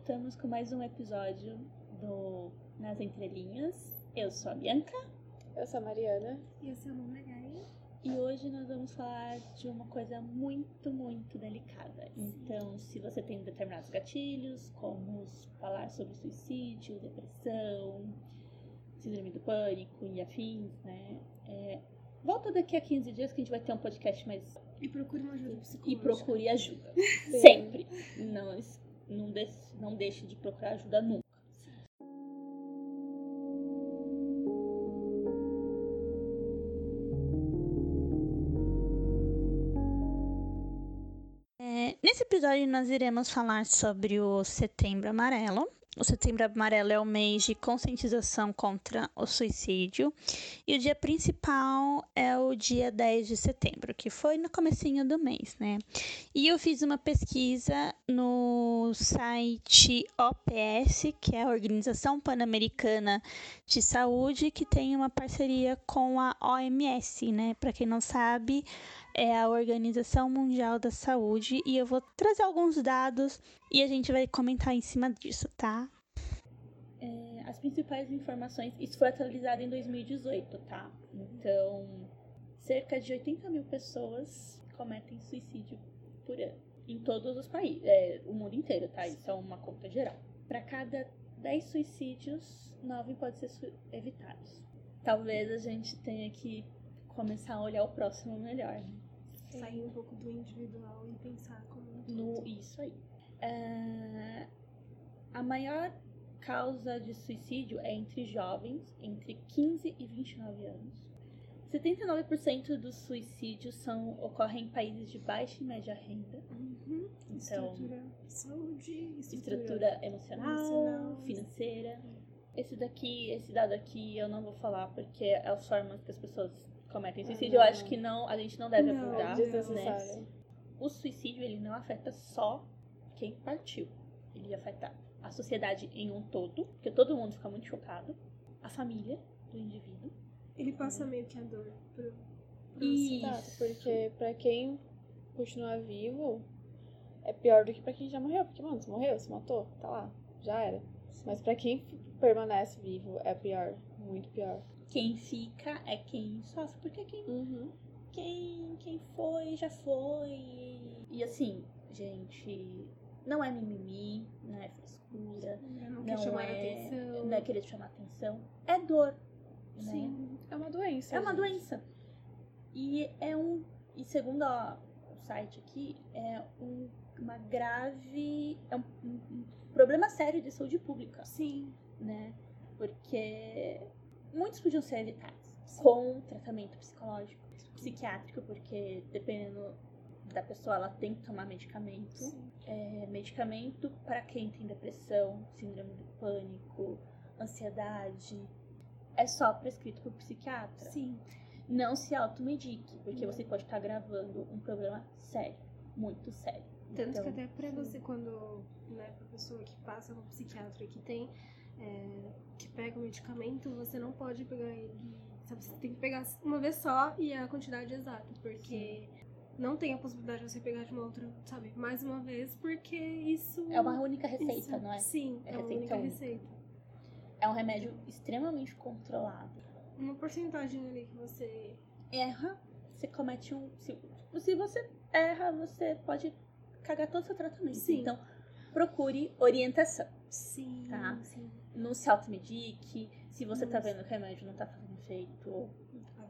voltamos com mais um episódio do Nas Entrelinhas. Eu sou a Bianca. Eu sou a Mariana. E eu sou a Mona Gaia. E hoje nós vamos falar de uma coisa muito, muito delicada. Então, se você tem determinados gatilhos, como falar sobre suicídio, depressão, síndrome do pânico e afins, né? É, volta daqui a 15 dias que a gente vai ter um podcast mais. E procure uma ajuda E psicológica. procure ajuda. Sempre. Não, não, deixe, não deixe de procurar ajuda nunca. É, nesse episódio nós iremos falar sobre o Setembro Amarelo. O Setembro Amarelo é o mês de conscientização contra o suicídio e o dia principal é o dia 10 de setembro, que foi no comecinho do mês, né? E eu fiz uma pesquisa no site OPS, que é a Organização Pan-Americana de Saúde, que tem uma parceria com a OMS, né? Para quem não sabe, é a Organização Mundial da Saúde e eu vou trazer alguns dados e a gente vai comentar em cima disso, tá? É, as principais informações, isso foi atualizado em 2018, tá? Então, cerca de 80 mil pessoas cometem suicídio por ano em todos os países, é, o mundo inteiro, tá? Isso é uma conta geral. Para cada 10 suicídios, 9 podem ser evitados. Talvez a gente tenha que começar a olhar o próximo melhor, né? Sair um pouco do individual e pensar como. No, isso aí. É, a maior causa de suicídio é entre jovens, entre 15 e 29 anos. 79% dos suicídios são, ocorrem em países de baixa e média renda. Uhum. Então, Estrutura de saúde, estrutura, estrutura emocional, emocional. financeira. Esse daqui, esse dado aqui eu não vou falar porque é as formas que as pessoas cometem suicídio. Eu acho que não, a gente não deve Não, abordar, né? O suicídio ele não afeta só quem partiu. Ele afeta a sociedade em um todo, porque todo mundo fica muito chocado, a família do indivíduo. Ele passa meio que a dor pro, pro Isso. Exato, porque pra quem continuar vivo, é pior do que pra quem já morreu. Porque, mano, você morreu, você matou, tá lá, já era. Mas pra quem permanece vivo, é pior, muito pior. Quem fica é quem sofre, porque quem, Uhum. quem, quem foi, já foi. E assim, gente, não é mimimi, não é frescura, Não quer não chamar a é, atenção. não é querer chamar atenção, é dor. Né? Sim. É uma doença. É uma gente. doença. E é um. E segundo o site aqui, é um, uma grave. É um, um- um problema sério de saúde pública, Sim. né? Porque muitos podiam ser evitados com tratamento psicológico, psiquiátrico, porque dependendo da pessoa, ela tem que tomar medicamento. É, medicamento para quem tem depressão, síndrome do pânico, ansiedade. É só prescrito por psiquiatra Sim. não se automedique, porque Não. você pode estar gravando um problema sério, muito sério. Tanto Então, que até sim. você, quando, né, pra pessoa que passa no psiquiatra que tem, é, que pega o medicamento, você não pode pegar ele, sabe, você tem que pegar uma vez só e a quantidade exata, porque não tem a possibilidade de você pegar de uma outra, sabe, mais uma vez, porque isso... É uma única receita, isso- não é? Sim, É é, uma receita única única. receita. É um remédio extremamente controlado. Uma porcentagem ali que você... Erra, você comete um. Se, se você erra, você pode cagar todo o seu tratamento. Sim. Então, procure orientação. Sim, Tá. sim. Não se automedique. Se você tá Isso. vendo que o remédio não tá fazendo efeito,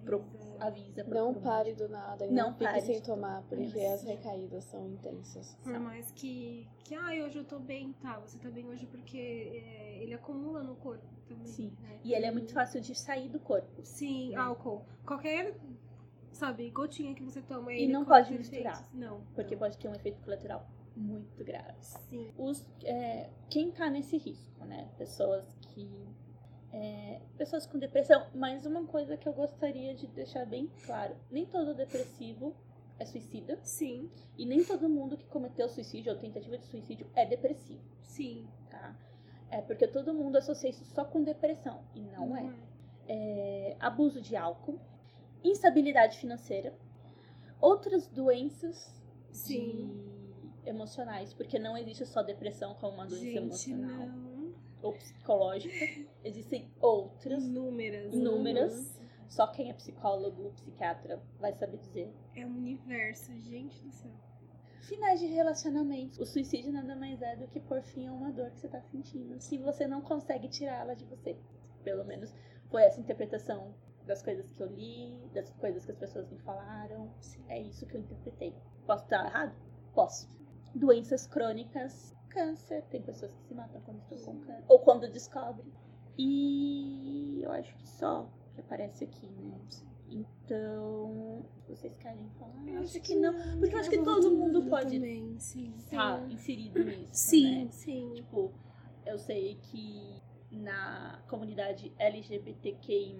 pro, Avisa. avisa. Não pare do nada e Não não, fique pare sem tomar, porque Isso. as recaídas são intensas. Por mais que, que ai, hoje eu tô bem, tá, você tá bem hoje porque é, ele acumula no corpo também. Sim. né? E ele é muito fácil de sair do corpo. Sim, né? álcool. Qualquer, sabe, gotinha que você toma. E não pode misturar. efeitos. Não. Porque não. pode ter um efeito colateral muito grave. Sim. Os, é, quem tá nesse risco, né? Pessoas que. é, pessoas com depressão. Mas uma coisa que eu gostaria de deixar bem claro: nem todo depressivo é suicida. Sim. E nem todo mundo que cometeu suicídio ou tentativa de suicídio é depressivo, Sim. tá? É porque todo mundo associa isso só com depressão. E não é. é, abuso de álcool, instabilidade financeira, outras doenças Sim. Emocionais, porque não existe só depressão como uma doença Gente, emocional não. ou psicológica. Existem outras, Inúmeras. inúmeras. Só quem é psicólogo, psiquiatra vai saber dizer. É um universo, gente do céu. Finais de relacionamentos. O suicídio nada mais é do que por fim a uma dor que você tá sentindo. Se você não consegue tirá-la de você. Pelo menos foi essa interpretação das coisas que eu li, das coisas que as pessoas me falaram. É isso que eu interpretei. Posso estar errado? Posso. Doenças crônicas, câncer. Tem pessoas que se matam quando estão com câncer. Ou quando descobrem. E eu acho que só que aparece aqui, né? Então, vocês querem falar? Eu acho que não. Porque eu acho que todo mundo pode estar inserido nisso. Sim, né? sim. Tipo, eu sei que na comunidade LGBTQI,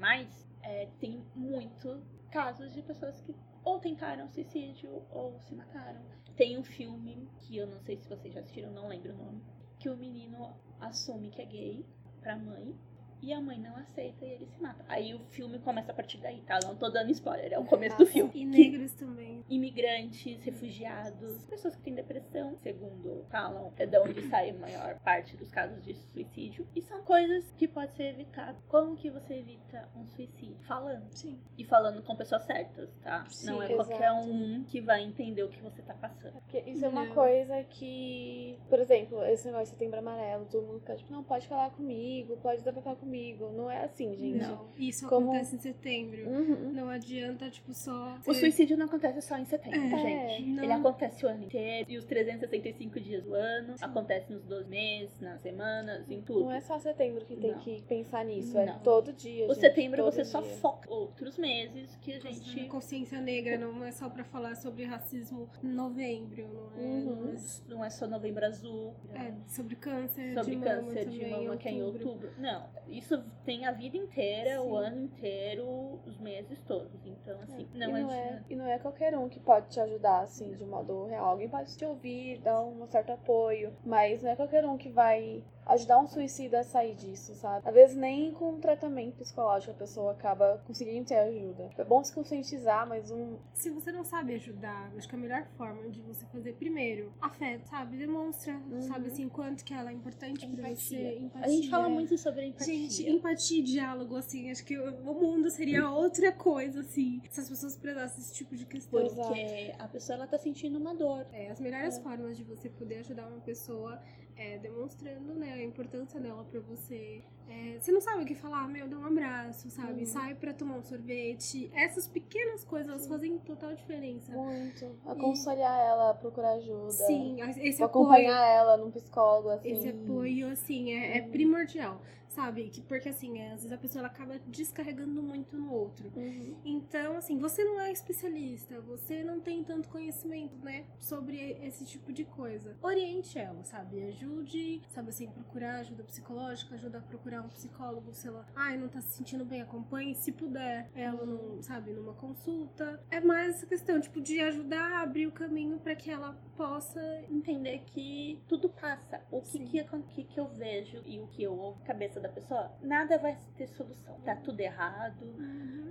é, tem muito casos de pessoas que ou tentaram suicídio ou se mataram. Tem um filme que eu não sei se vocês já assistiram, não lembro o nome, que o menino assume que é gay pra mãe e a mãe não aceita e ele se mata. Aí o filme começa a partir daí, tá? Não tô dando spoiler, é o começo do filme. E negros também. Imigrantes, refugiados, pessoas que têm depressão, segundo falam, é da onde sai a maior parte dos casos de suicídio. E são coisas que pode ser evitado. Como que você evita um suicídio? Falando. Sim. E falando com pessoas certas, tá? Sim, não é exato. qualquer um que vai entender o que você tá passando. Porque isso é uma Não. coisa que, por exemplo, esse negócio de setembro amarelo, todo mundo fica tipo, não, pode falar comigo, pode desabafar comigo. Não é assim, gente. Não. Isso Como- acontece em setembro. Uhum. Não adianta, tipo, só. O suicídio não acontece só em setembro, É, gente. não. Ele acontece o ano inteiro. E os 365 dias do ano. Acontece nos 12 meses, nas semanas, em tudo. Não é só setembro que tem Não. que pensar nisso, Não. é todo dia. O gente, setembro você só dia. foca outros meses que a A gente. consciência negra não é só pra falar sobre racismo em novembro, não é? Uhum. Não é- Não é só novembro azul. É, sobre câncer sobre de mama câncer também, de mama que é em outubro. Não, isso tem a vida inteira, o Sim. ano inteiro, os meses todos. Então, assim, e, não, não é, e não é qualquer um que pode te ajudar, assim, de modo real. Alguém pode te ouvir, dar um certo apoio, mas não é qualquer um que vai ajudar um suicida a sair disso, sabe? Às vezes nem com um tratamento psicológico a pessoa acaba conseguindo ter ajuda. É bom se conscientizar, mas um. Se você não sabe ajudar, acho que a melhor forma de você fazer primeiro, afeto, sabe? Demonstra, sabe assim, quanto que ela é importante pra você. Empatia. A gente fala muito sobre empatia. Gente, empatia e diálogo, assim, acho que o mundo seria outra coisa, assim, se as pessoas prezassem esse tipo de questão. porque a pessoa ela tá sentindo uma dor. É, as melhores formas de você poder ajudar uma pessoa é demonstrando, né, a importância dela pra você. É, você não sabe o que falar, meu, dá um abraço, sabe? Uhum. Sai pra tomar um sorvete. Essas pequenas coisas, fazem total diferença. Muito. Aconselhar ela a procurar ajuda. Sim, esse Ou apoio. acompanhar ela num psicólogo, assim. Esse apoio, assim, é, é Uhum. primordial, sabe? Que, porque, assim, é, às vezes a pessoa ela acaba descarregando muito no outro. Uhum. Então, assim, você não é especialista, você não tem tanto conhecimento, né, sobre esse tipo de coisa. Oriente ela, sabe? Ajude, sabe assim, procurar ajuda psicológica, ajuda a procurar um psicólogo, sei lá. Ai, não tá se sentindo bem, acompanhe, se puder, ela não, sabe, numa consulta. É mais essa questão, tipo, de ajudar a abrir o caminho pra que ela possa Entender que tudo passa. O que que, que que eu vejo e o que eu ouvo na cabeça da pessoa, nada vai ter solução. Tá tudo errado.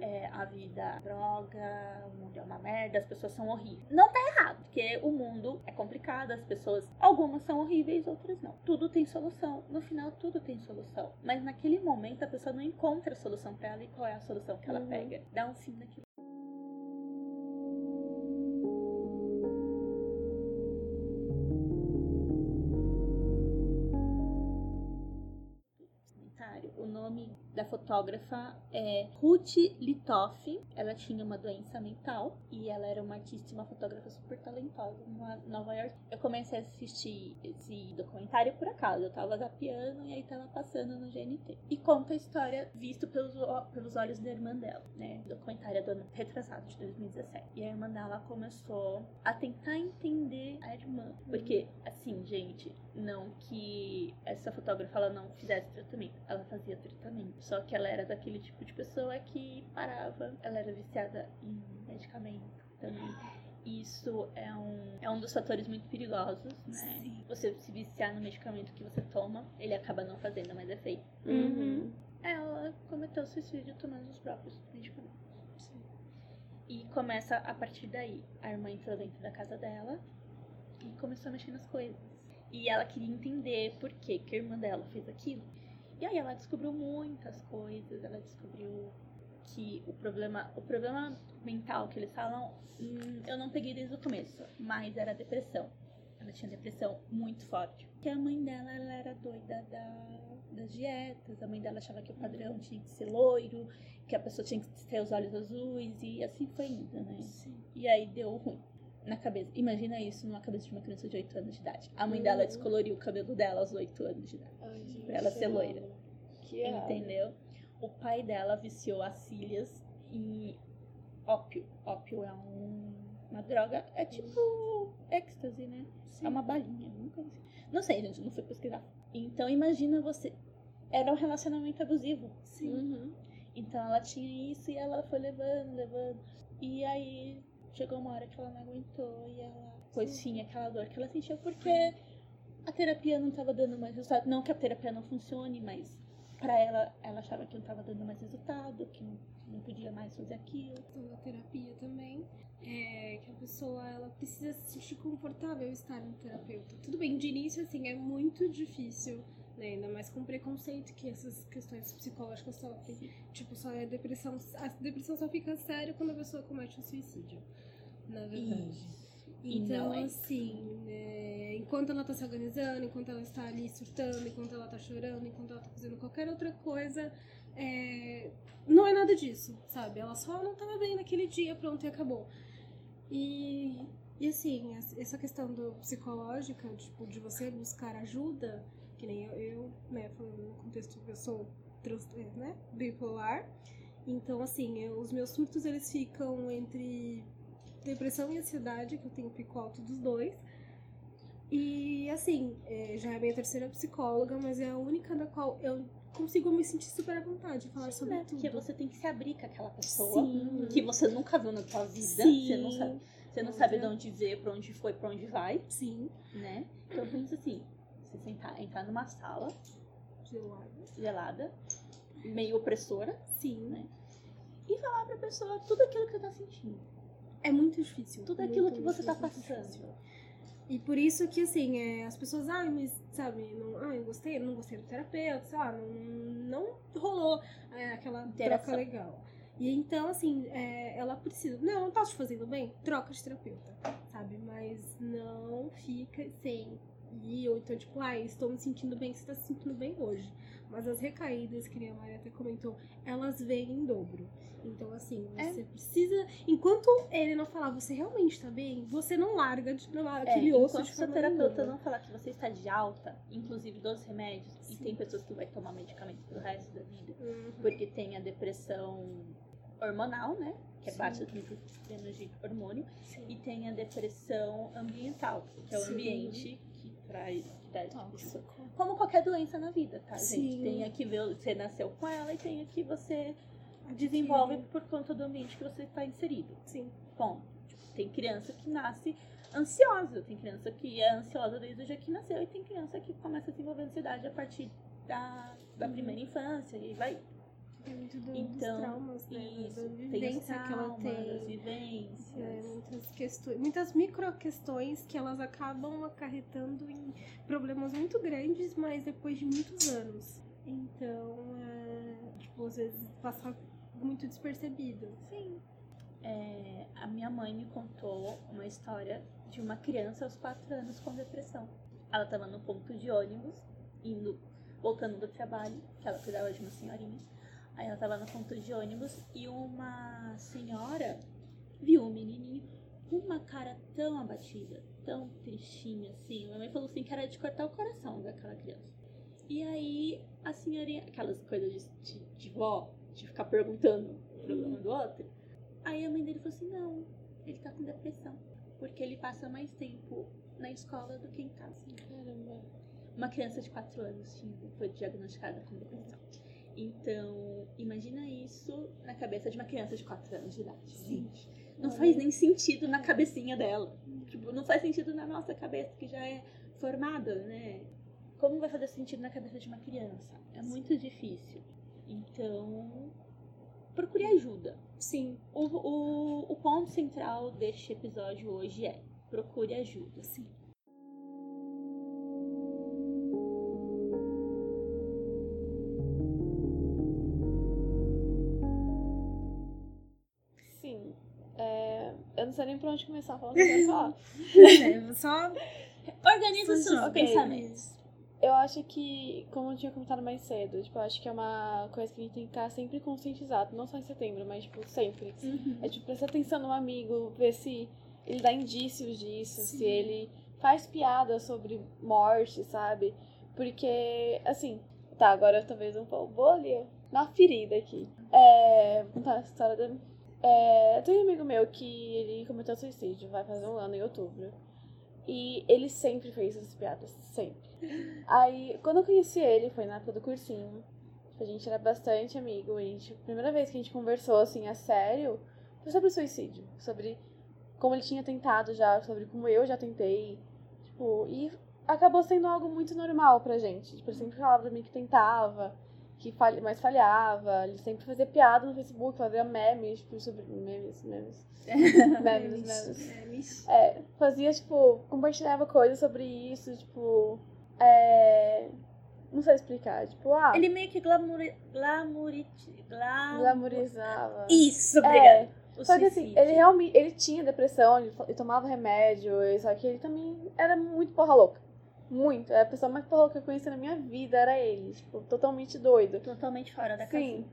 É, a vida é droga, o mundo é uma merda, as pessoas são horríveis. Não tá errado, porque o mundo é complicado, as pessoas, algumas são horríveis, outras não. Tudo tem solução. No final, tudo tem solução. Mas naquele momento, a pessoa não encontra a solução pra ela e qual é a solução que ela Uhum. pega. Dá um fim naquilo. Fotógrafa é Ruth Litoff. Ela tinha uma doença mental e ela era uma artista e uma fotógrafa super talentosa em Nova York. Eu comecei a assistir esse documentário por acaso. Eu tava zapeando e aí tava passando no GNT. E conta a história visto pelos, pelos olhos da irmã dela, né? Documentário é do ano retrasado, de 2017. E a irmã dela começou a tentar entender a irmã. Porque, assim, gente, não que essa fotógrafa ela não fizesse tratamento, ela fazia tratamento. Só que ela era daquele tipo de pessoa que parava, ela era viciada em medicamento também. Isso é um, é um dos fatores muito perigosos, né? Sim. Você se viciar no medicamento que você toma, ele acaba não fazendo mais efeito. Uhum. Ela cometeu suicídio tomando os próprios medicamentos. E começa a partir daí. A irmã entrou dentro da casa dela e começou a mexer nas coisas. E ela queria entender por que, que a irmã dela fez aquilo. E aí ela descobriu muitas coisas, ela descobriu que o problema, o problema mental que eles falam, hum, eu não peguei desde o começo, mas era depressão. Ela tinha depressão muito forte. Que a mãe dela ela era doida da, das dietas, a mãe dela achava que o padrão tinha que ser loiro, que a pessoa tinha que ter os olhos azuis e assim foi indo, né? Sim. E aí deu ruim na cabeça. Imagina isso numa cabeça de uma criança de 8 anos de idade. A mãe dela Uhum. descoloriu o cabelo dela aos 8 anos de idade. Ai, Pra ela ser loira. Que. Entendeu? O pai dela viciou as filhas em ópio. Ópio é um- uma droga, é tipo êxtase, né? Sim. É uma balinha, nunca vi. Não sei, gente, não fui pesquisar. Então imagina você. Era um relacionamento abusivo. Sim. Uhum. Então ela tinha isso e ela foi levando, levando. E aí chegou uma hora que ela não aguentou e ela pôs fim àquela dor que ela sentia porque a terapia não estava dando mais resultado. Não que a terapia não funcione, mas pra ela, ela achava que não estava dando mais resultado, que não, não podia mais fazer aquilo. questão da terapia também é que a pessoa ela precisa se sentir confortável estar no terapeuta. Tudo bem, de início assim é muito difícil, né? Ainda mais com o preconceito que essas questões psicológicas sofrem. Tipo, só é depressão, a depressão só fica séria quando a pessoa comete um suicídio. Na verdade. Então, é. assim, é, enquanto ela tá se organizando, enquanto ela está ali surtando, enquanto ela tá chorando, enquanto ela tá fazendo qualquer outra coisa, é, não é nada disso, sabe? Ela só não tava bem naquele dia, pronto, e acabou. E, e assim, es- essa questão do psicológica, tipo, de você buscar ajuda, que nem eu, eu né, falando no contexto que eu sou trans, é, né, bipolar, então, assim, eu- os meus surtos, eles ficam entre depressão e ansiedade, que eu tenho pico alto dos dois. E assim, é, já é a minha terceira psicóloga, mas é a única da qual eu consigo me sentir super à vontade de falar sobre né? tudo. Porque você tem que se abrir com aquela pessoa Sim. que você nunca viu na sua vida. Sim. Você não sabe, você não Outra. sabe de onde veio, pra onde foi, pra onde vai, Sim, né? Então pensa assim, você sentar, entrar numa sala gelada. gelada, meio opressora, Sim, né? E falar pra pessoa tudo aquilo que você tá sentindo. é muito difícil. Tudo muito, aquilo que muito, você tá difícil. passando. E por isso que, assim, é, as pessoas, ai, mas, sabe, não, ai, eu gostei, não gostei do terapeuta, sei lá, não, não rolou é, aquela Interação. troca legal. E então, assim, é, ela precisa, não, não tá te fazendo bem, troca de terapeuta, sabe? Mas não fica sem ir, ou então, tipo, ai, estou me sentindo bem, você tá se sentindo bem hoje. Mas as recaídas, que nem a Maria até comentou, elas vêm em dobro. Então, assim, É. você precisa. Enquanto ele não falar, você realmente tá bem, você não larga de, não É, aquele osso enquanto de seu forma terapeuta não falar que você está de alta, inclusive dos remédios, e Sim. tem pessoas que vai tomar medicamento pro resto da vida, Uhum. porque tem a depressão hormonal, né? Que é Sim. baixa de hormônio, Sim. e tem a depressão ambiental, que é o ambiente isso. Tóxico. Como qualquer doença na vida, tá, Sim. gente? Tem a que ver- você nasceu com ela e tem a que você desenvolve por conta do ambiente que você está inserido. Sim. Bom, tem criança que nasce ansiosa, tem criança que é ansiosa desde o dia que nasceu e tem criança que começa a desenvolver ansiedade a partir da, da Uhum. primeira infância e vai. Tem muito do, Então, dos traumas, né? Isso, da tem os vivência que ela traumas, tem. vivências. É, muitas questões, muitas micro questões que elas acabam acarretando em problemas muito grandes, mas depois de muitos anos. Então, é, tipo, às vezes passa muito despercebido. Sim. É, a minha mãe me contou uma história de uma criança aos 4 anos com depressão. Ela estava no ponto de ônibus, indo, voltando do trabalho, que ela cuidava de uma senhorinha. Aí ela estava no ponto de ônibus e uma senhora viu o menininho com uma cara tão abatida, tão tristinha assim. Minha mãe falou assim que era de cortar o coração daquela criança. E aí a senhorinha, aquelas coisas de, de, de vó, de ficar perguntando o problema do outro. Aí a mãe dele falou assim: não, ele tá com depressão. Porque ele passa mais tempo na escola do que em casa. Caramba. Uma criança de 4 anos tinha, foi diagnosticada com depressão. Então, imagina isso na cabeça de uma criança de 4 anos de idade. Gente, não faz nem sentido na cabecinha dela. Tipo, não faz sentido na nossa cabeça, que já é formada, né? Como vai fazer sentido na cabeça de uma criança? É muito difícil. Então, procure ajuda. Sim, O, o, o ponto central deste episódio hoje é procure ajuda. sim. Sei nem por onde começar a falar eu falar. É, só Organiza os seus pensamentos. Eu acho que, como eu tinha comentado mais cedo, tipo, eu acho que é uma coisa que a gente tem que estar sempre conscientizado. Não só em setembro, mas, tipo, sempre. É, tipo, prestar atenção no amigo, ver se ele dá indícios disso, se Sim. ele faz piada sobre morte, sabe? Porque, assim, tá, agora talvez um pouco. Vou ali, na ferida aqui. É. Vou contar a história da. É, tem um amigo meu que ele cometeu suicídio, vai fazer um ano em outubro. E ele sempre fez essas piadas, sempre. Aí, quando eu conheci ele, foi na época do cursinho. A gente era bastante amigo. A, gente, a primeira vez que a gente conversou, assim, a sério, foi sobre suicídio. Sobre como ele tinha tentado já, sobre como eu já tentei. Tipo, e acabou sendo algo muito normal pra gente. Tipo, ele sempre falava pra mim que tentava, que falha, mas falhava. Ele sempre fazia piada no Facebook, fazia memes, tipo, sobre. Memes, memes. memes, memes. É, É, fazia, tipo, compartilhava coisas sobre isso, tipo. É. Não sei explicar, tipo, ah, Ele meio que glamouri... glamouriti... glam... glamorizava. Isso, É, obrigada. O Só que assim, suicídio. ele realmente. Ele tinha depressão, ele, ele tomava remédio, só que ele também era muito porra louca. Muito. A pessoa mais porra louca que eu conheci na minha vida era ele. Tipo, totalmente doido. Totalmente fora da Sim. casinha.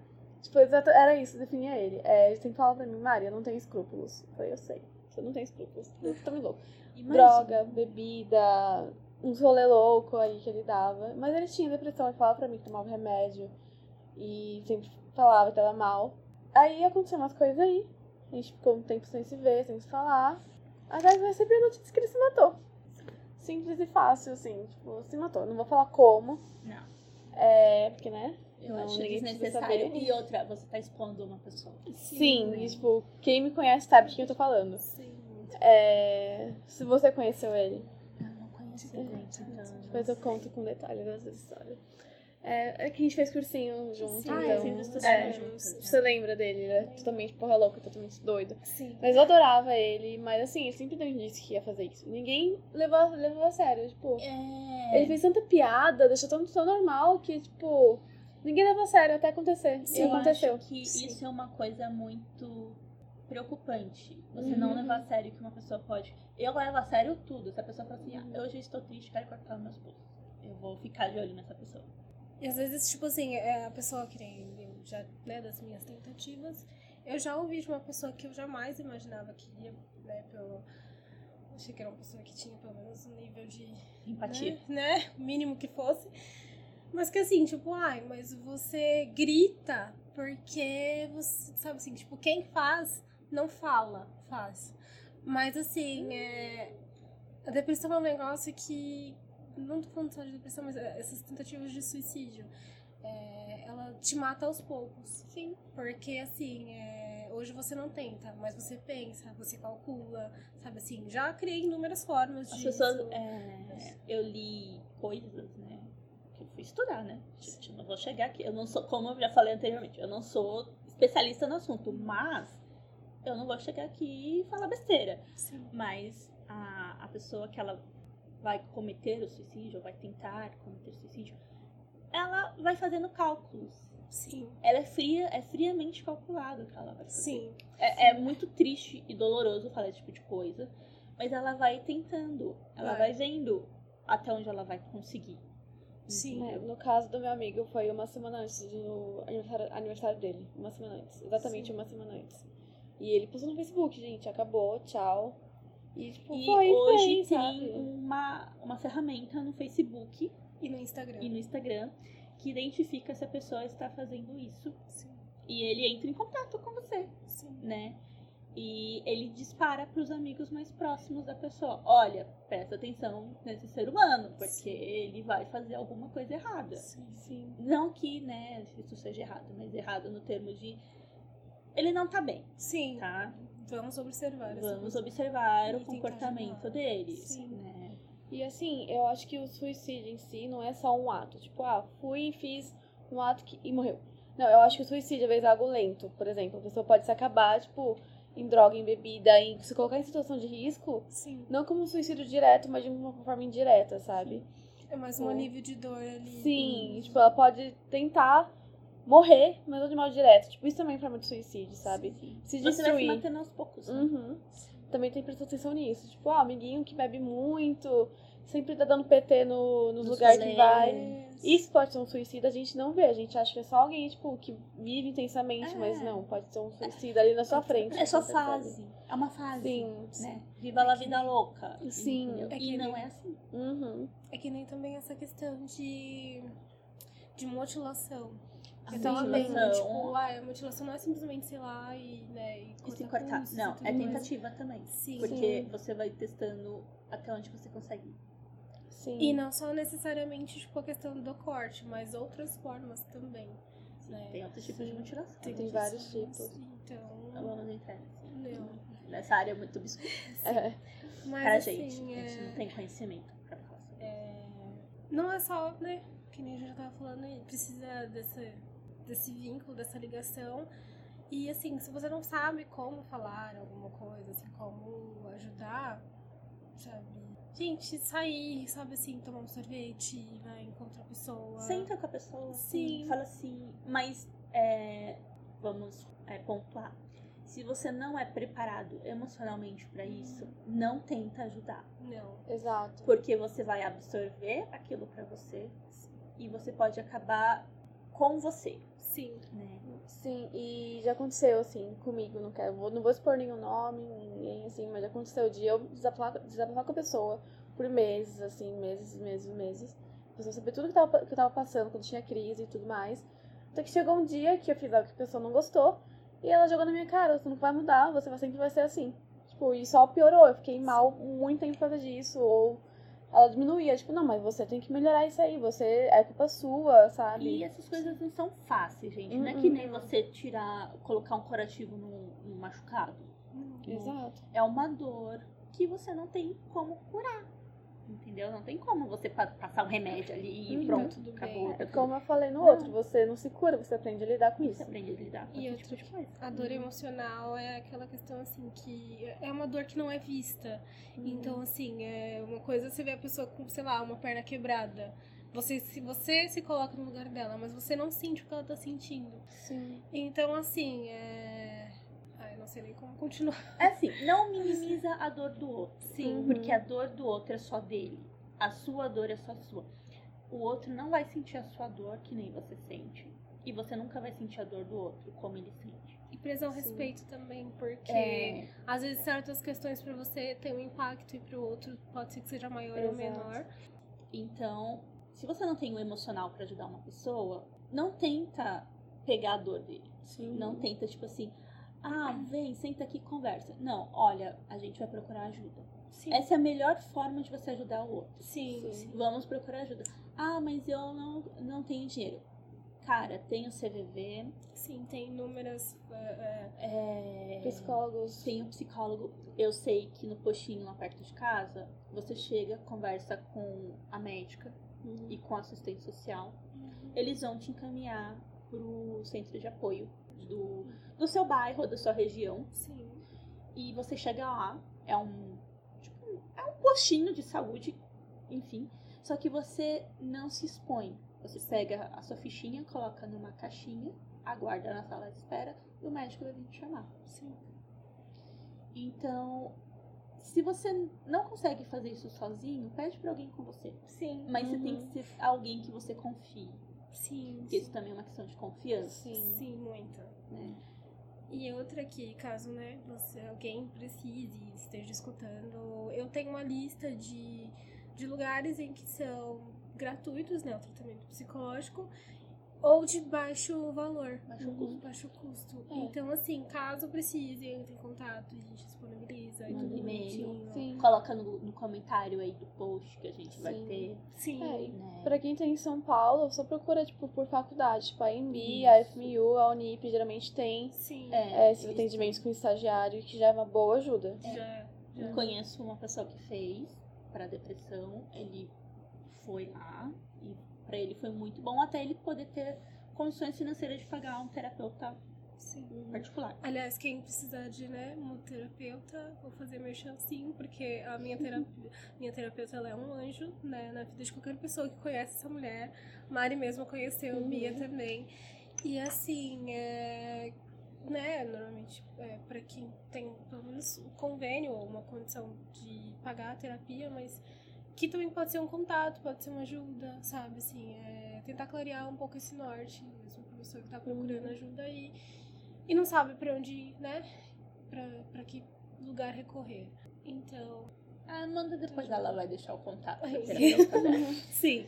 Tipo, era isso, definia ele. É, ele sempre falava pra mim, Maria, eu não tenho escrúpulos. Eu falei, eu sei. Você não tem escrúpulos. Você tá me louco. Imagina. Droga, bebida, uns rolê louco aí que ele dava. Mas ele tinha depressão, ele falava pra mim que tomava remédio. E sempre falava que tava mal. Aí aconteceu umas coisas aí. A gente ficou um tempo sem se ver, sem se falar. Até que eu recebi a notícia que ele se matou. Simples e fácil, assim, tipo, se matou. Não vou falar como. Não. É, porque, né? Eu Não, acho desnecessário. E outra, você tá expondo uma pessoa. Sim, né? e, tipo, quem me conhece sabe de quem eu tô falando. Sim. É, se você conheceu ele, Eu não conheço gente, então. depois eu conto com detalhes dessa história. É, é que a gente fez cursinho junto, Sim, então. eu os é, juntos. Você lembra dele, ele é totalmente porra louca, totalmente doido. Sim. Mas eu adorava ele, mas assim, ele sempre indício que ia fazer isso. Ninguém levou, levou a sério, tipo. É. Ele fez tanta piada, deixou tão, tão normal que, tipo, ninguém levou a sério até acontecer. e eu aconteceu. acho que Sim. isso é uma coisa muito preocupante. Você Uhum. não levar a sério que uma pessoa pode. Eu levo a sério tudo. Se a pessoa fala assim, Uhum. ah, hoje eu estou triste, quero cortar os meus pulsos. Eu vou ficar de olho nessa pessoa. E às vezes, tipo assim, é a pessoa que nem eu já, né, das minhas tentativas, eu já ouvi de uma pessoa que eu jamais imaginava que ia, né, pelo. Achei que era uma pessoa que tinha pelo menos um nível de. Empatia. Né, né, mínimo que fosse. Mas que assim, tipo, ai, mas você grita porque você, sabe assim, tipo, quem faz não fala, faz. Mas assim, é, a depressão é um negócio que. Não tô falando só de depressão, mas é, essas tentativas de suicídio. é, ela te mata aos poucos. Sim. Porque assim, é, hoje você não tenta, mas você pensa, você calcula, sabe assim, já criei inúmeras formas As de. pessoas. é, eu li coisas, né? Que eu fui estudar, né? Gente, eu não vou chegar aqui. Eu não sou, como eu já falei anteriormente, eu não sou especialista no assunto, mas eu não vou chegar aqui e falar besteira. Sim. Mas a, a pessoa que ela vai cometer o suicídio, ou vai tentar cometer o suicídio, ela vai fazendo cálculos. Sim. Ela é fria, é friamente calculado o que ela vai fazer. Sim. É, é muito triste e doloroso falar esse tipo de coisa, mas ela vai tentando, ela Vai. vai vendo até onde ela vai conseguir. Sim. É, no caso do meu amigo, foi uma semana antes do aniversário, aniversário dele. Uma semana antes. Exatamente Sim. uma semana antes. E ele postou no Facebook, gente, acabou, tchau. E, tipo, E foi, hoje foi, tem uma, uma ferramenta no Facebook E no Instagram. e no Instagram que identifica se a pessoa está fazendo isso. Sim. E ele entra em contato com você. Sim. né? E ele dispara para os amigos mais próximos da pessoa. Olha, presta atenção nesse ser humano, porque Sim. ele vai fazer alguma coisa errada. Sim. Sim. Não que, né, isso seja errado, mas errado no termo de ele não tá bem, Sim. tá? Vamos observar. Vamos observar o E tentar comportamento ajudar. dele, Sim. né? E assim, eu acho que o suicídio em si não é só um ato. Tipo, ah, fui e fiz um ato que... e morreu. Não, eu acho que o suicídio às vezes é algo lento. Por exemplo, a pessoa pode se acabar, tipo, em droga, em bebida, em se colocar em situação de risco. Sim. Não como um suicídio direto, mas de uma forma indireta, sabe? É mais um Pô. alívio de dor ali. Sim, tipo, ela pode tentar morrer, mas não de modo direto. Tipo, isso também é forma de suicídio, sabe? Se Você vai se destruir. mantendo aos poucos. né? Uhum. também tem que prestar atenção nisso. Tipo, ah, amiguinho que bebe muito, sempre tá dando PT no, nos, Nos lugares que vai. Isso pode ser um suicida, a gente não vê. A gente acha que é só alguém, tipo, que vive intensamente, É. mas não, pode ser um suicida ali na sua frente. É só fase. É uma fase. Sim, Né? Viva a vida louca. Sim. entendeu? É e que não nem- é assim. Uhum. É que nem também essa questão de, de mutilação. A Eu tava vendo, mutilação. tipo, ah, a mutilação não é simplesmente, sei lá, e, né, e E se cortar cortar. Não, é mais. tentativa também. Sim. Porque Sim. você vai testando até onde você consegue. ir. Sim. E não só necessariamente, tipo, a questão do corte, mas outras formas também. Né? Tem outros tipos de Sim. mutilação. Tem outras vários tipos. Então, Não vamos entrar nesse- não. nessa área muito obscura É. Mas pra assim, gente. é... A gente não tem conhecimento pra falar sobre isso. não é só, né, que nem a gente já tava falando aí, precisa desse, desse vínculo, dessa ligação. E assim, se você não sabe como falar alguma coisa, assim, como ajudar, sabe? Gente, sair, sabe assim, tomar um sorvete, vai encontrar a pessoa. Senta com a pessoa, Sim. assim, fala assim, mas é, vamos é, pontuar. Se você não é preparado emocionalmente pra isso, não tenta ajudar. Não. Exato. Porque você vai absorver aquilo pra você e você pode acabar com você, Sim. né? Sim, e já aconteceu, assim, comigo, não quero, não vou expor nenhum nome, ninguém, assim, mas já aconteceu de eu desabafar, desabafar com a pessoa por meses, assim, meses, meses, meses. A pessoa saber tudo que, tava, que eu tava passando, quando tinha crise e tudo mais. Até que chegou um dia que eu fiz algo que a pessoa não gostou, e ela jogou na minha cara, você não vai mudar, você vai sempre vai ser assim. Tipo, e só piorou, eu fiquei mal muito tempo por causa disso, ou ela diminuía, tipo, não, mas você tem que melhorar isso aí, você, é culpa sua, sabe? E essas coisas não são fáceis, gente. Não é Uhum. que nem você tirar, colocar um curativo num, num machucado. Exato. É uma dor que você não tem como curar. Entendeu? Não tem como você pa- passar um remédio ali e Uhum. pronto, Tudo acabou. bem. tá tudo Como eu falei no Não. outro, você não se cura, você aprende a lidar com Você isso. aprende a lidar com E esse tipo outra- de coisa. A dor emocional é aquela questão assim que é uma dor que não é vista. Então, assim, é uma coisa você vê a pessoa com, sei lá, uma perna quebrada. Você, se você se coloca no lugar dela, mas você não sente o que ela tá sentindo. Sim. Então, assim, é. Não sei nem como continuar. É assim, não minimiza a dor do outro. Sim. Uhum. Porque a dor do outro é só dele. A sua dor é só sua. O outro não vai sentir a sua dor que nem você sente. E você nunca vai sentir a dor do outro como ele sente. E prezar o respeito também, porque É, às vezes certas questões pra você têm um impacto e pro outro pode ser que seja maior ou Exato. menor. Então, se você não tem o emocional pra ajudar uma pessoa, não tenta pegar a dor dele. Sim. Não tenta, tipo assim, ah, vem, senta aqui e conversa. Não, olha, a gente vai procurar ajuda. Sim. Essa é a melhor forma de você ajudar o outro. Sim, Sim. Vamos procurar ajuda. Ah, mas eu não, não tenho dinheiro. Cara, tem o CVV, Sim, tem inúmeras. é, é, é, Psicólogos. tem o psicólogo. Eu sei que no postinho lá perto de casa, você chega, conversa com a médica Uhum. e com a assistente social. Eles vão te encaminhar pro centro de apoio do, do seu bairro, da sua região. Sim. E você chega lá, é um, tipo, é um postinho de saúde, enfim. Só que você não se expõe. Você pega a sua fichinha, coloca numa caixinha, aguarda na sala de espera e o médico vai vir te chamar. Sim. Então, se você não consegue fazer isso sozinho, pede pra alguém com você. Sim. Mas você tem Uhum. que ser alguém que você confie. Sim. Porque isso também é uma questão de confiança. Sim. Sim, muito. Né? E outra que, caso né, você, alguém precise, esteja escutando, eu tenho uma lista de, de lugares em que são gratuitos, né, o tratamento psicológico, ou de baixo valor, Baixo Uhum. custo. baixo custo. É. Então, assim, caso precise, entre em contato, a gente disponibiliza e tudo e-mail. Sim. Coloca no, no comentário aí do post que a gente vai Sim. ter. Sim. É, Né? Pra quem tem em São Paulo, só procura, tipo, por faculdade. Tipo, a EMB, a FMU, a Unip, geralmente tem Sim. é, esses eles atendimentos com estagiário, que já é uma boa ajuda. Já, Eu já. conheço uma pessoa que fez para depressão, ele foi lá e para ele foi muito bom até ele poder ter condições financeiras de pagar um terapeuta Sim. particular. Aliás, quem precisar de né, um terapeuta, vou fazer meu chancinho, porque a minha, terapia, minha terapeuta ela é um anjo né, na vida de qualquer pessoa que conhece essa mulher. Mari mesmo conheceu, Uhum. Bia também. E assim, é, né, normalmente, é, para quem tem pelo menos um convênio ou uma condição de pagar a terapia, mas que também pode ser um contato, pode ser uma ajuda, sabe? Assim, é tentar clarear um pouco esse norte, mesmo pra pessoa que tá procurando Uhum. ajuda aí e não sabe pra onde ir, né? Pra, pra que lugar recorrer. Então, A Amanda depois ela vai deixar o contato dela sim,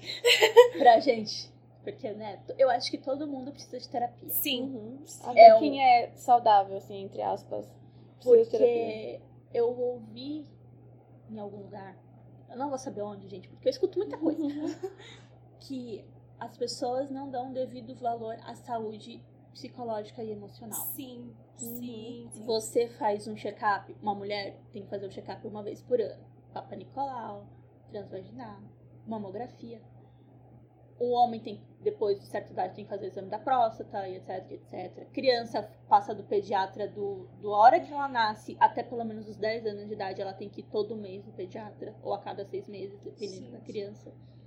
pra gente. Porque, né, eu acho que todo mundo precisa de terapia. sim. Uhum. Até É um- quem é saudável, assim, entre aspas. precisa de terapia. Porque eu ouvi em algum lugar, eu não vou saber onde, gente, porque eu escuto muita coisa, que as pessoas não dão devido valor à saúde psicológica e emocional. Sim, sim, sim. Você faz um check-up, uma mulher tem que fazer um check-up uma vez por ano. Papa Nicolau, transvaginal, mamografia. O homem tem, depois de certa idade, tem que fazer o exame da próstata, e etc, etc. Criança passa do pediatra do, do hora que ela nasce até pelo menos os 10 anos de idade, ela tem que ir todo mês no pediatra, ou a cada seis meses, dependendo Sim. da criança. No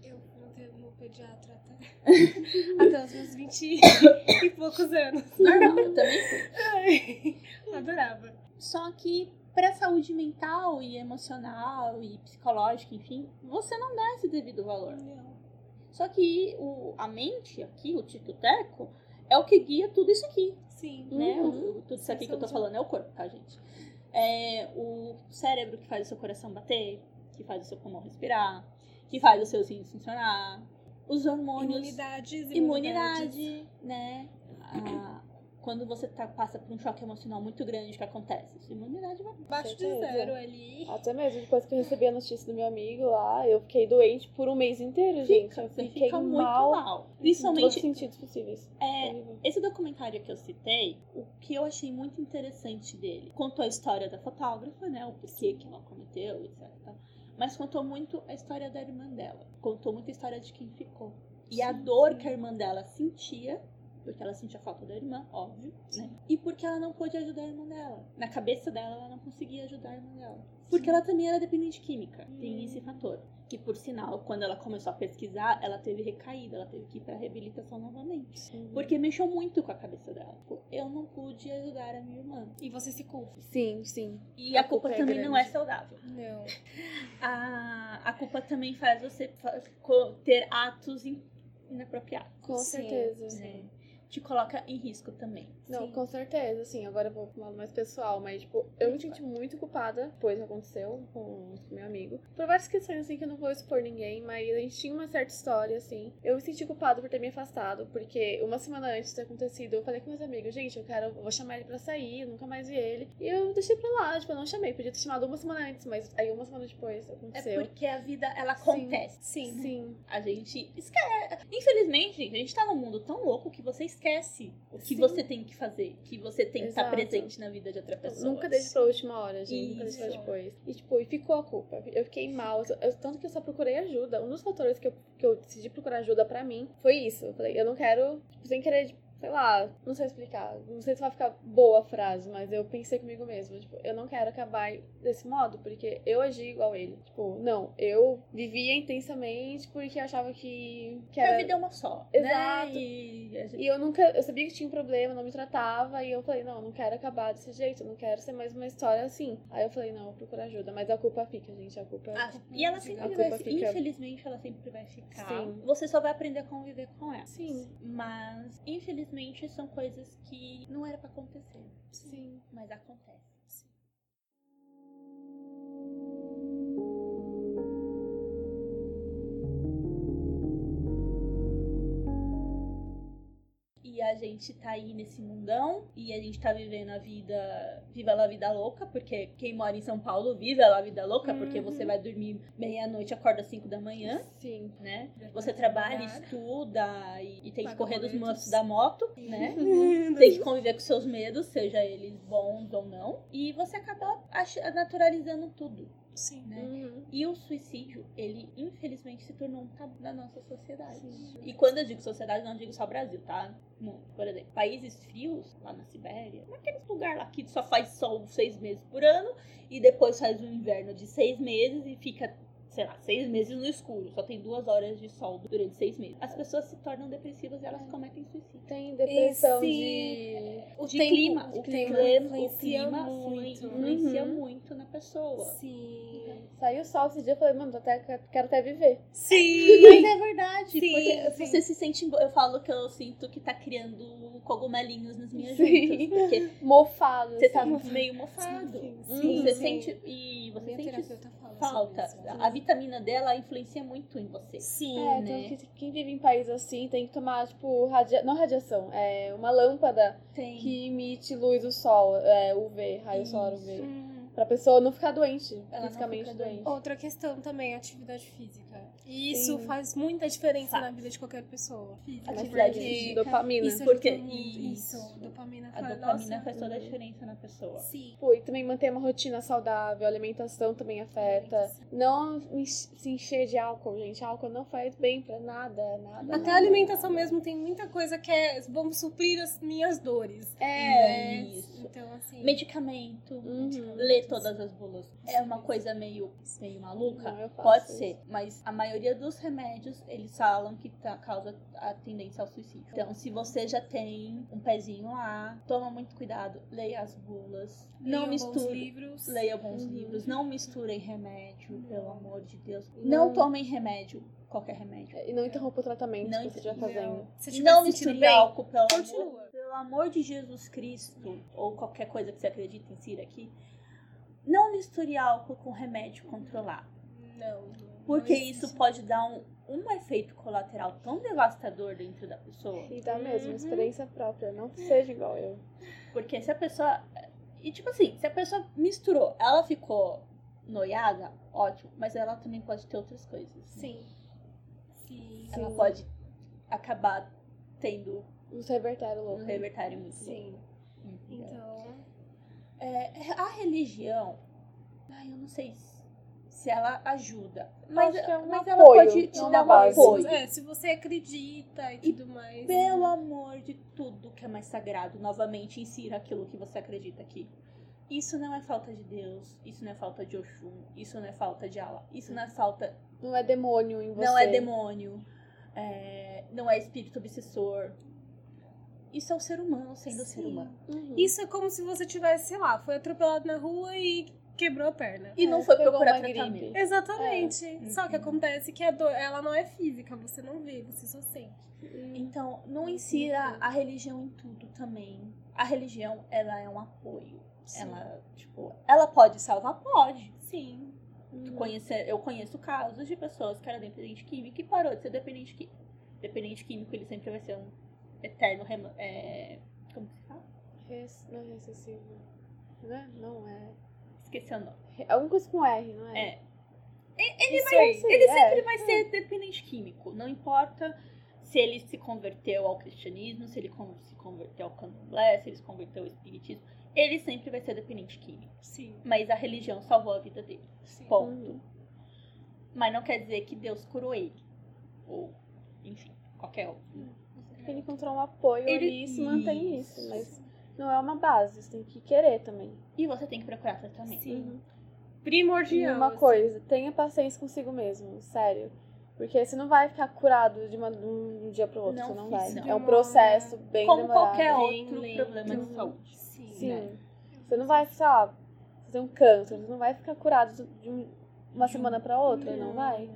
pediatra até, até os meus 20 e poucos anos. Normal, eu também fui. Ai, Adorava. Só que para saúde mental e emocional e psicológica, enfim, você não dá esse devido valor. Não. Só que o, a mente aqui, o tico-teco, é o que guia tudo isso aqui, Sim. né? Uhum. O- tudo isso aqui que eu tô falando é o corpo, tá, gente? É o cérebro que faz o seu coração bater, que faz o seu pulmão respirar, que faz os seus rins funcionar, os hormônios, Imunidades, imunidade, né? Ah, quando você tá- passa por um choque emocional muito grande, o que acontece? Sua imunidade vai Abaixo de zero ali. Até mesmo depois que eu recebi a notícia do meu amigo lá, eu fiquei doente por um mês inteiro, gente. Fica, Eu você fiquei fica muito mal. mal. Em todos os Principalmente sentidos possíveis. É, esse documentário que eu citei, o que eu achei muito interessante dele, contou a história da fotógrafa, né, o porquê que ela cometeu, etc. Mas contou muito a história da irmã dela. Contou muito a história de quem ficou. E a Sim, dor sim. que a irmã dela sentia, porque ela sentia falta da irmã, óbvio, né? E porque ela não pôde ajudar a irmã dela. Na cabeça dela, ela não conseguia ajudar a irmã dela. Porque ela também era dependente química. Tem Hum. esse fator. Que, por sinal, quando ela começou a pesquisar, ela teve recaída, ela teve que ir pra reabilitação novamente. Porque mexeu muito com a cabeça dela. Tipo, Eu não pude ajudar a minha irmã. E você se culpa. Sim, sim. E a, A culpa, culpa é também não é grande. saudável. Não. A, a culpa também faz você ter atos in- inapropriados. Com Sim, certeza. Te coloca em risco também. Não, Sim. com certeza, assim, agora eu vou pro lado mais pessoal, mas, tipo, eu me senti muito culpada depois que aconteceu com meu amigo. Por várias questões, assim, que eu não vou expor ninguém, mas a gente tinha uma certa história, assim. Eu me senti culpada por ter me afastado, porque uma semana antes de ter acontecido, eu falei com meus amigos, gente, eu quero, eu vou chamar ele pra sair, eu nunca mais vi ele. E eu deixei pra lá, tipo, eu não chamei, podia ter chamado uma semana antes, mas aí uma semana depois É aconteceu. porque a vida, ela Sim. acontece. Sim. Sim, A gente esquece. Infelizmente, gente, a gente tá num mundo tão louco que você esquece o que Sim. você tem que fazer. Que você tem que estar presente na vida de outra pessoa. Nunca deixe pra última hora, gente. Nunca deixe pra Isso. depois. E, tipo, e ficou a culpa. Eu fiquei mal. eu- tanto que eu só procurei ajuda. Um dos fatores que eu, que eu decidi procurar ajuda pra mim foi isso. Eu falei, eu não quero, tipo, sem querer, sei lá, não sei explicar. Não sei se vai ficar boa a frase, mas eu pensei comigo mesma. Tipo, eu não quero acabar desse modo, porque eu agi igual ele. Tipo, não, eu vivia intensamente porque achava que, que era. a vida é uma só. Exato. Né? E E eu nunca, eu sabia que tinha um problema, não me tratava, e eu falei, não, eu não quero acabar desse jeito, eu não quero ser mais uma história assim. Aí eu falei, não, eu vou procurar ajuda, mas a culpa fica, gente, a culpa Ah, e ela sempre A vai, fica- infelizmente, ela sempre vai ficar. Sim. Você só vai aprender a conviver com ela. Sim. Mas, infelizmente, são coisas que não era pra acontecer. Sim. Mas acontece. E a gente tá aí nesse mundão e a gente tá vivendo a vida. Viva a vida louca, porque quem mora em São Paulo vive a vida louca, porque Uhum. você vai dormir meia-noite, acorda às 5 da manhã, Sim. né? Você trabalha, trabalhar. estuda e, e tem que correr dos monstros da moto, né? Tem que conviver com seus medos, seja eles bons ou não. E você acaba naturalizando tudo, Sim. né? Uhum. E o suicídio, ele infelizmente se tornou um tabu na nossa sociedade. Sim. E quando eu digo sociedade, não digo só Brasil, tá? Por exemplo, países frios, lá na Sibéria, naquele lugar lá que só faz sol seis meses por ano e depois faz um inverno de seis meses e fica sei lá, seis meses no escuro, só tem duas horas de sol durante seis meses. As pessoas se tornam depressivas e elas cometem suicídio. Tem depressão Esse- de. O De tempo- clima, o clima, influencia o clima muito. influencia Uhum. muito na pessoa. Sim. Saiu o sol esse dia, eu falei, mano, até, quero até viver. Sim. Mas é verdade, Sim, porque sim. você se sente. Eu falo que eu sinto que tá criando cogumelinhos nas minhas Sim. juntas. Porque Mofado. você tá assim. meio mofado. Sim, sim, você sim. sente. E você Minha sente falta. A vitamina dela influencia muito em você. Sim. É, né? então que, quem vive em país assim tem que tomar, tipo, radia... não radiação, é uma lâmpada que emite luz do sol, é UV, raio solar. UV. Hum. Pra pessoa não ficar doente, Ela fisicamente fica doente. Outra questão também é a atividade física. E isso Sim. faz muita diferença Faz. na vida de qualquer pessoa. Física, Atividade porque física. Dopamina. Isso Porque- ajuda muito. isso. Isso, dopamina A faz. dopamina nossa, faz toda a diferença na pessoa. Sim. Pô, e também manter uma rotina saudável, a alimentação também afeta. Não se encher de álcool, gente. Álcool não faz bem pra nada, nada. Até a alimentação mesmo tem muita coisa que é. Vamos suprir as minhas dores. É. Isso. Então, assim. Medicamento. Uhum. Ler todas as bulas. É uma coisa meio, meio maluca? Não, eu faço Pode isso. ser, mas a maioria dos remédios, eles falam que tá, causa a tendência ao suicídio. Então, se você já tem um pezinho lá, toma muito cuidado, leia as bulas, não leiam bons misture, livros. leia bons Uhum. livros, não misturem remédio, pelo amor de Deus. Não. Não tomem remédio, qualquer remédio. E não interrompa o tratamento Não que você estiver fazendo. Não. Se tiver Não sentindo misture bem, álcool, pelo continua. amor, pelo amor de Jesus Cristo, ou qualquer coisa que você acredita em si aqui. Não misture álcool com remédio controlado. Não. Porque existe. isso pode dar um, um efeito colateral tão devastador dentro da pessoa. E dá mesmo, Uhum. experiência própria. Não seja igual eu. Porque se a pessoa. E tipo assim, se a pessoa misturou, ela ficou noiada, ótimo. Mas ela também pode ter outras coisas. Sim. Sim. Ela Sim. pode acabar tendo um louco. revertério muito Sim. louco, entendeu? Então. É, a religião, ai, eu não sei se- se ela ajuda, mas, é um mas ela apoio, pode te não dar um apoio. É, se você acredita e tudo mais. Pelo amor de tudo que é mais sagrado, novamente insira aquilo que você acredita aqui. Isso não é falta de Deus, isso não é falta de Oxum, isso não é falta de Allah, isso não é falta, Não é demônio em você. não é demônio, é, não é espírito obsessor. Isso é o ser humano sendo ser Sim. humano. Uhum. Isso é como se você tivesse, sei lá, foi atropelado na rua e quebrou a perna. E É, não foi procurar gripe. tratamento. Exatamente. É. Só que Uhum. acontece que a dor, ela não é física, você não vê, você só sente. Então, não insira a religião em tudo também. A religião, ela é um apoio. Ela, tipo, ela pode salvar? Pode, sim. Uhum. Conhecer, eu conheço casos de pessoas que eram dependente químico e parou de ser dependente químico. Dependente químico, ele sempre vai ser um eterno é, como que se fala? Res- Não é recessivo. Não é? Não é. Esqueci o nome. É alguma coisa com R, não é? É. Ele vai ser, Ele é. sempre vai ser dependente químico. Não importa se ele se converteu ao cristianismo, se ele se converteu ao candomblé, se ele se converteu ao espiritismo. Ele sempre vai ser dependente químico. Sim, Mas a religião salvou a vida dele. sim. Ponto. Uhum. Mas não quer dizer que Deus curou ele. Ou, enfim, qualquer outro. Ele encontrou um apoio Ele- ali e se mantém Isso. Mas não é uma base, você tem que querer também. E você tem que procurar tratamento. Sim. Uhum. E Primordial. uma assim. coisa, tenha paciência consigo mesmo, sério. Porque você não vai ficar curado de, uma- de um dia pro outro, Não você não vai. não. É um processo bem Como demorado. qualquer Bem outro lento. problema de Uhum. saúde. Sim. Sim. né? Você não vai, sei lá, fazer um câncer, você não vai ficar curado de um- uma De um- semana pra outra, não, vai.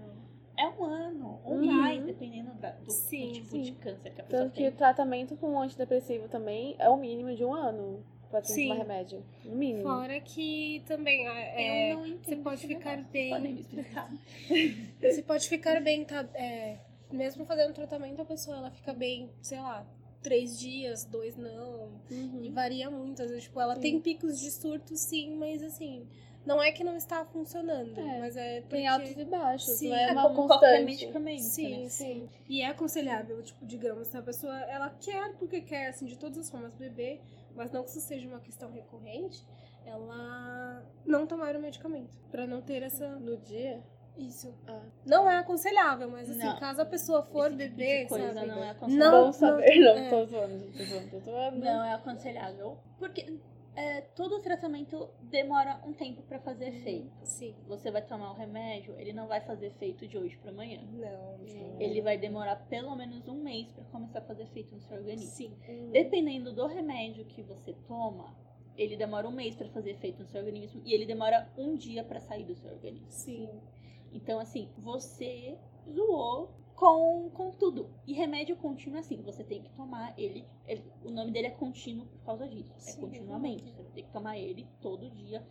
É um ano, ou Uhum. mais, dependendo da- do, do Sim, tipo sim. de câncer que a pessoa Tanto que tem. o tratamento com um antidepressivo também é o mínimo de um ano pra ter Sim. tomar remédio. No mínimo. Fora que também é, Eu não entendo você pode ficar negócio. bem. Podem me explicar? você pode ficar bem, tá? é, mesmo fazendo tratamento, a pessoa ela fica bem, sei lá, três dias, dois não. E Uhum. varia muito. Às vezes, tipo, ela Sim. tem picos de surto, sim, mas assim, não é que não está funcionando, É, mas é porque... Tem altos e baixos, Sim. não é É uma qualquer constante. medicamento, Sim, né? sim. E é aconselhável, tipo, digamos, se a pessoa ela quer porque quer, assim, de todas as formas beber, mas não que isso seja uma questão recorrente, ela não tomar o medicamento, pra não ter essa No dia? isso. Ah. Não é aconselhável, mas assim, Não. caso a pessoa for Esse tipo beber, coisa sabe? não é Não, aconselhável. Bom saber, não, é. tô zoando, tô zoando, tô zoando. Não é aconselhável. Porque é, todo o tratamento demora um tempo pra fazer efeito. Sim. Você vai tomar o remédio, ele não vai fazer efeito de hoje pra amanhã. Não, não. Ele vai demorar pelo menos um mês pra começar a fazer efeito no seu organismo. Sim. Uhum. Dependendo do remédio que você toma, ele demora um mês pra fazer efeito no seu organismo e ele demora um dia pra sair do seu organismo. Sim. Então, assim, você zoou com, com tudo. E remédio contínuo, é assim, você tem que tomar ele, ele- O nome dele é contínuo por causa disso. É Sim, continuamente. Você tem que tomar ele todo dia,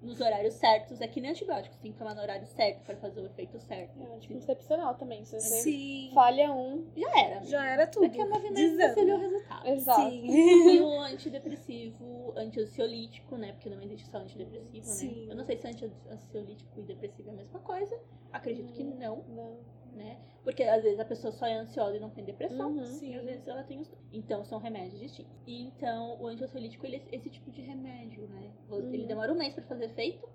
nos horários certos. É que nem antibiótico, você tem que tomar no horário certo pra fazer o efeito certo. É anticoncepcional também. Se você Sim. falha um, Já era. Já era tudo. Daqui a nove meses você vê o resultado. exato. Sim. E o antidepressivo, anti-ansiolítico, né? Porque não existe só antidepressivo, Sim. né? Eu não sei se anti-ansiolítico e depressivo é a mesma coisa. Acredito que não, Não. Né? Porque às vezes a pessoa só é ansiosa e não tem depressão. Uhum. E às vezes ela tem os dois. Então são remédios distintos. E então o anti-ansiolítico, ele é esse tipo de remédio, né? Ele Uhum. demora um mês pra fazer efeito,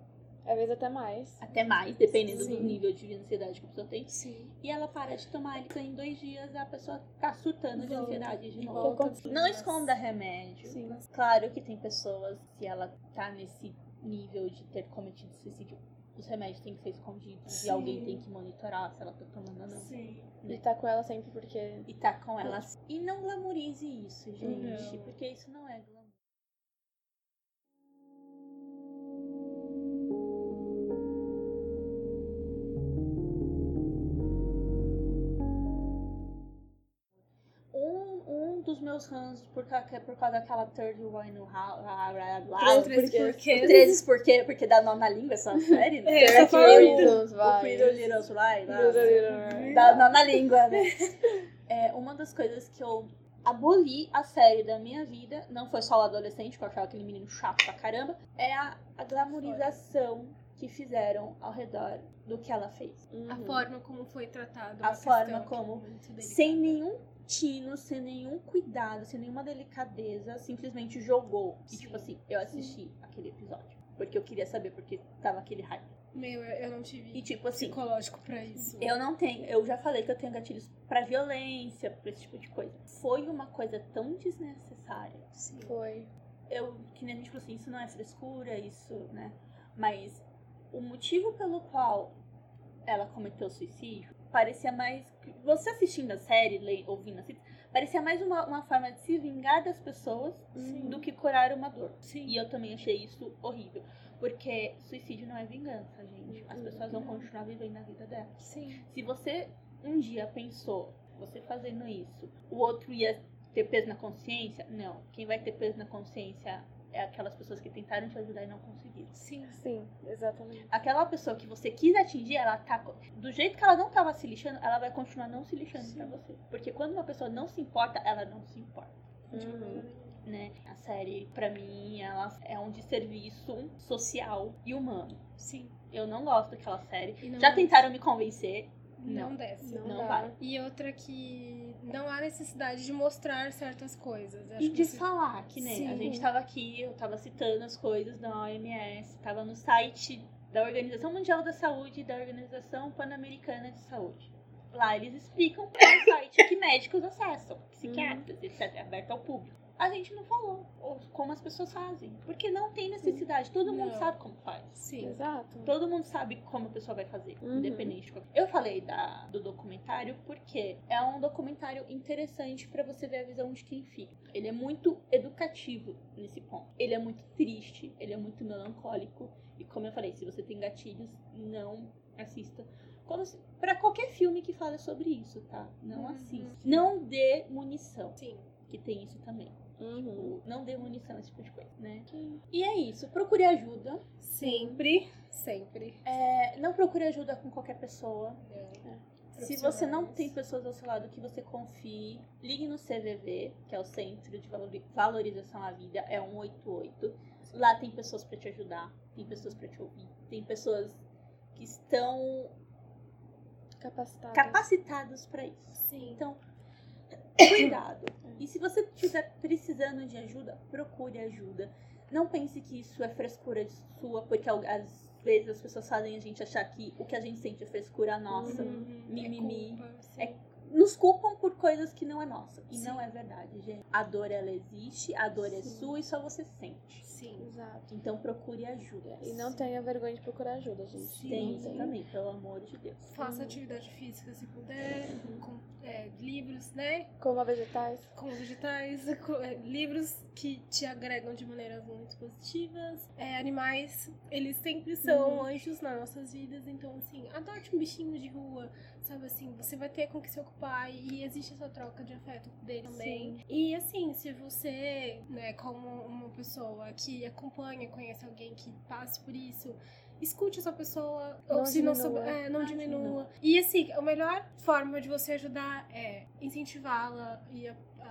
Às vezes até mais. até mais, dependendo Sim. do nível de ansiedade que a pessoa tem. Sim. E ela para de tomar ele em dois dias a pessoa tá surtando de ansiedade de novo. Não esconda remédio. Sim. Claro que tem pessoas, se ela tá nesse nível de ter cometido suicídio, os remédios têm que ser escondidos e Sim. alguém tem que monitorar se ela tá tomando ou não. Sim. E tá com ela sempre porque. E tá com ela. E não glamorize isso, gente. Não. Porque isso não é meus rãs, por causa, por causa daquela third one no house. Três porquês. Três porque, porque dá nó na língua essa série, né? É, O. Pretty Little Lies, Dá nó na língua, né? É, uma das coisas que eu aboli a série da minha vida, não foi só o adolescente, que eu achava aquele menino chato pra caramba, é a, a glamorização que fizeram ao redor do que ela fez. A Uhum. forma como foi tratado. A forma é como-. Sem nenhum tino, sem nenhum cuidado, sem nenhuma delicadeza, simplesmente jogou. E Sim. tipo assim, eu assisti aquele episódio. Porque eu queria saber porque tava aquele hype. Meu, eu eu não tive E tipo assim, psicológico pra isso. Eu não tenho, eu já falei que eu tenho gatilhos pra violência, pra esse tipo de coisa. Foi uma coisa tão desnecessária. Sim. Foi. Eu, que nem a gente falou assim, isso não é frescura, isso, né? Mas o motivo pelo qual ela cometeu suicídio parecia mais. Você assistindo a série, ouvindo a série, parecia mais uma, uma forma de se vingar das pessoas Sim. do que curar uma dor. Sim. E eu também achei isso horrível. Porque suicídio não é vingança, gente. As pessoas vão continuar vivendo a vida delas. Sim. Se você um dia pensou, você fazendo isso, o outro ia ter peso na consciência? Não. Quem vai ter peso na consciência é aquelas pessoas que tentaram te ajudar e não conseguiram. Sim. Sim, exatamente. Aquela pessoa que você quis atingir, ela tá. Do jeito que ela não tava se lixando, ela vai continuar não se lixando Sim. pra você. Porque quando uma pessoa não se importa, ela não se importa. Uhum. Né? A série, pra mim, ela é um desserviço social e humano. Sim. Eu não gosto daquela série. Já desce. tentaram me convencer. Não, Não. desce. Não, Não vai. E outra que não há necessidade de mostrar certas coisas. Acho E que de você- falar, que nem a Sim. gente tava aqui, eu tava citando as coisas da OMS, tava no site da Organização Mundial da Saúde e da Organização Pan-Americana de Saúde. Lá eles explicam que é um site que médicos acessam, psiquiatras, etc. Aberto ao público. A gente não falou ou como as pessoas fazem, porque não tem necessidade, todo mundo Não. sabe como faz. Sim. Exato. Todo mundo sabe como a pessoa vai fazer, Uhum. independente. Eu falei da, do documentário porque é um documentário interessante pra você ver a visão de quem fica. Ele é muito educativo nesse ponto. Ele é muito triste, ele é muito melancólico. E como eu falei, se você tem gatilhos, não assista. Quando, pra qualquer filme que fale sobre isso, tá? Não Uhum. assista. Não dê munição, Sim. Que tem isso também. Uhum. Tipo, não dê munição, esse tipo de coisa, né? E é isso. Procure ajuda. Sempre. Sempre. É, não procure ajuda com qualquer pessoa. Se você não tem pessoas ao seu lado que você confie, ligue no CVV, que é o Centro de Valori- Valorização à Vida, é 188. Lá tem pessoas pra te ajudar, tem pessoas pra te ouvir, tem pessoas que estão Capacitado. capacitadas pra isso. Sim. Então, cuidado. E se você estiver precisando de ajuda, procure ajuda. Não pense que isso é frescura sua, porque às vezes as pessoas fazem a gente achar que o que a gente sente é frescura nossa. Uhum. mimimi. É culpa, sim. É- nos culpam por coisas que não é nossa. E não é verdade, gente. A dor, ela existe, a dor é Sim. sua e só você sente. Sim. Exato. Então procure ajuda. E não tenha vergonha de procurar ajuda, gente. Sim. Isso também, pelo amor de Deus. Faça atividade física se puder, com é, livros, né? Coma vegetais. Com vegetais, com, é, livros que te agregam de maneiras muito positivas. É, animais, eles sempre são Uhum. anjos nas nossas vidas, então assim, adote um bichinho de rua, sabe assim, você vai ter com que se ocupar e existe essa troca de afeto dele também. E assim, se você, né, como uma pessoa que acompanha, conhece alguém que passe por isso, escute essa pessoa, Não ou se não, diminua. souber- é, não, Não diminua. diminua. E assim, a melhor forma de você ajudar é incentivá-la e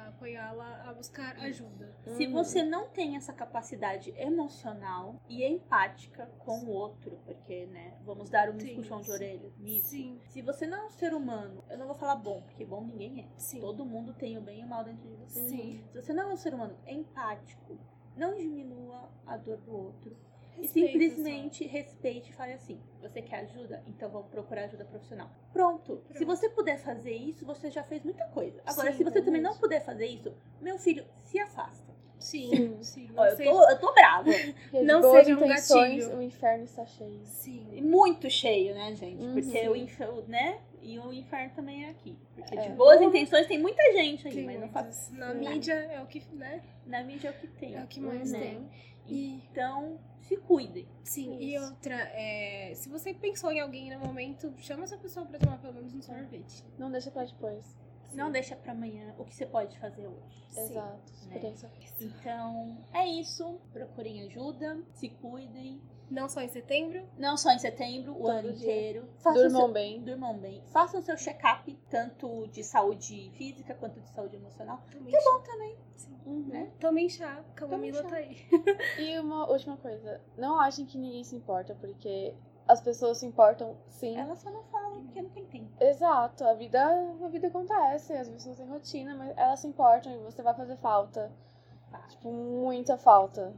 apoiá-la a buscar ajuda. Se Uhum. você não tem essa capacidade emocional e empática com o outro, porque, né, vamos dar um puxão de orelha nisso. Sim, Se você não é um ser humano, eu não vou falar bom, porque bom ninguém é. sim. Todo mundo tem o bem e o mal dentro de você. Sim. Se você não é um ser humano empático, não diminua a dor do outro. E simplesmente respeite e fale assim: você quer ajuda? Então vamos procurar ajuda profissional. Pronto. Se Pronto. você puder fazer isso, você já fez muita coisa. Agora, Sim, se você também não puder fazer isso, meu filho, se afasta. só. Sim, sim. Ó, eu, seja- tô, eu tô brava. Não boas seja um intenções, gatilho. o inferno está cheio. Sim. Muito cheio, né, gente? Uhum. Porque o inferno, né? E o inferno também é aqui. Porque de É. boas intenções tem muita gente aí, Tem mas não faz. Na Sim. mídia é o que, né? Na mídia é o que tem. É o que mais né? tem. E Então, se cuidem. sim, e Isso. outra, é, se você pensou em alguém no momento, chama essa pessoa pra tomar pelo menos um sorvete. Não deixa pra depois. Não deixa pra amanhã o que você pode fazer hoje. Sim. Exato. Né? Então, é isso. Procurem ajuda, se cuidem. Não só em setembro, Não só em setembro, o ano dia. inteiro. Façam Durmam seu- bem. Durmam bem. Façam seu check-up, tanto de saúde física quanto de saúde emocional. tomem Que chá. bom também. Sim. Uhum. Né? Tomem chá, camomila tá aí. E uma última coisa. Não achem que ninguém se importa, porque as pessoas se importam sim. Elas só não falam porque não tem tempo. Exato, a vida, a vida acontece, as pessoas têm rotina, mas elas se importam e você vai fazer falta. Tipo, muita falta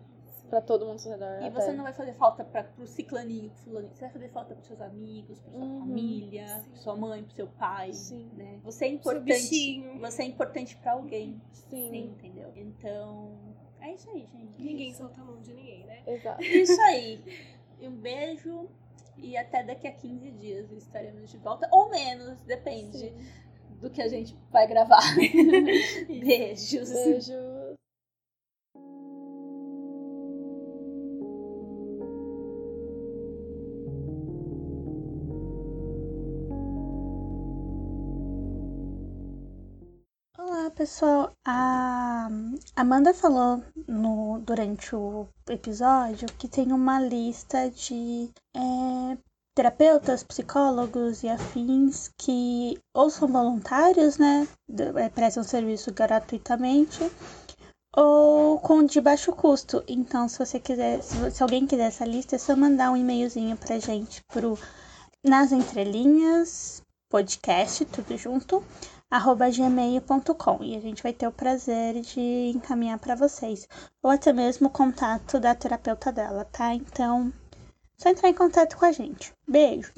pra todo mundo ao seu redor. E até. você não vai fazer falta pra, pro ciclaninho, pro fulaninho. Você vai fazer falta pros seus amigos, pra sua Uhum. família, Sim. pra sua mãe, pro seu pai. Sim. Né? Você é importante. Você é importante pra alguém. Sim, Sim, entendeu? Então, é isso aí, gente. Ninguém solta a mão de ninguém, né? exato. Isso aí. Um beijo e até daqui a 15 dias estaremos de volta. Ou menos, depende Sim. do que a gente vai gravar. Beijos. Beijo. Pessoal. A Amanda falou no, durante o episódio que tem uma lista de é, terapeutas, psicólogos e afins que ou são voluntários, né? é, prestam serviço gratuitamente ou com de baixo custo. Então, se você quiser, se alguém quiser essa lista, é só mandar um e-mailzinho pra gente pro nas entrelinhas podcast, tudo junto arroba gmail.com e a gente vai ter o prazer de encaminhar para vocês. Ou até mesmo o contato da terapeuta dela, tá? Então, só entrar em contato com a gente. Beijo!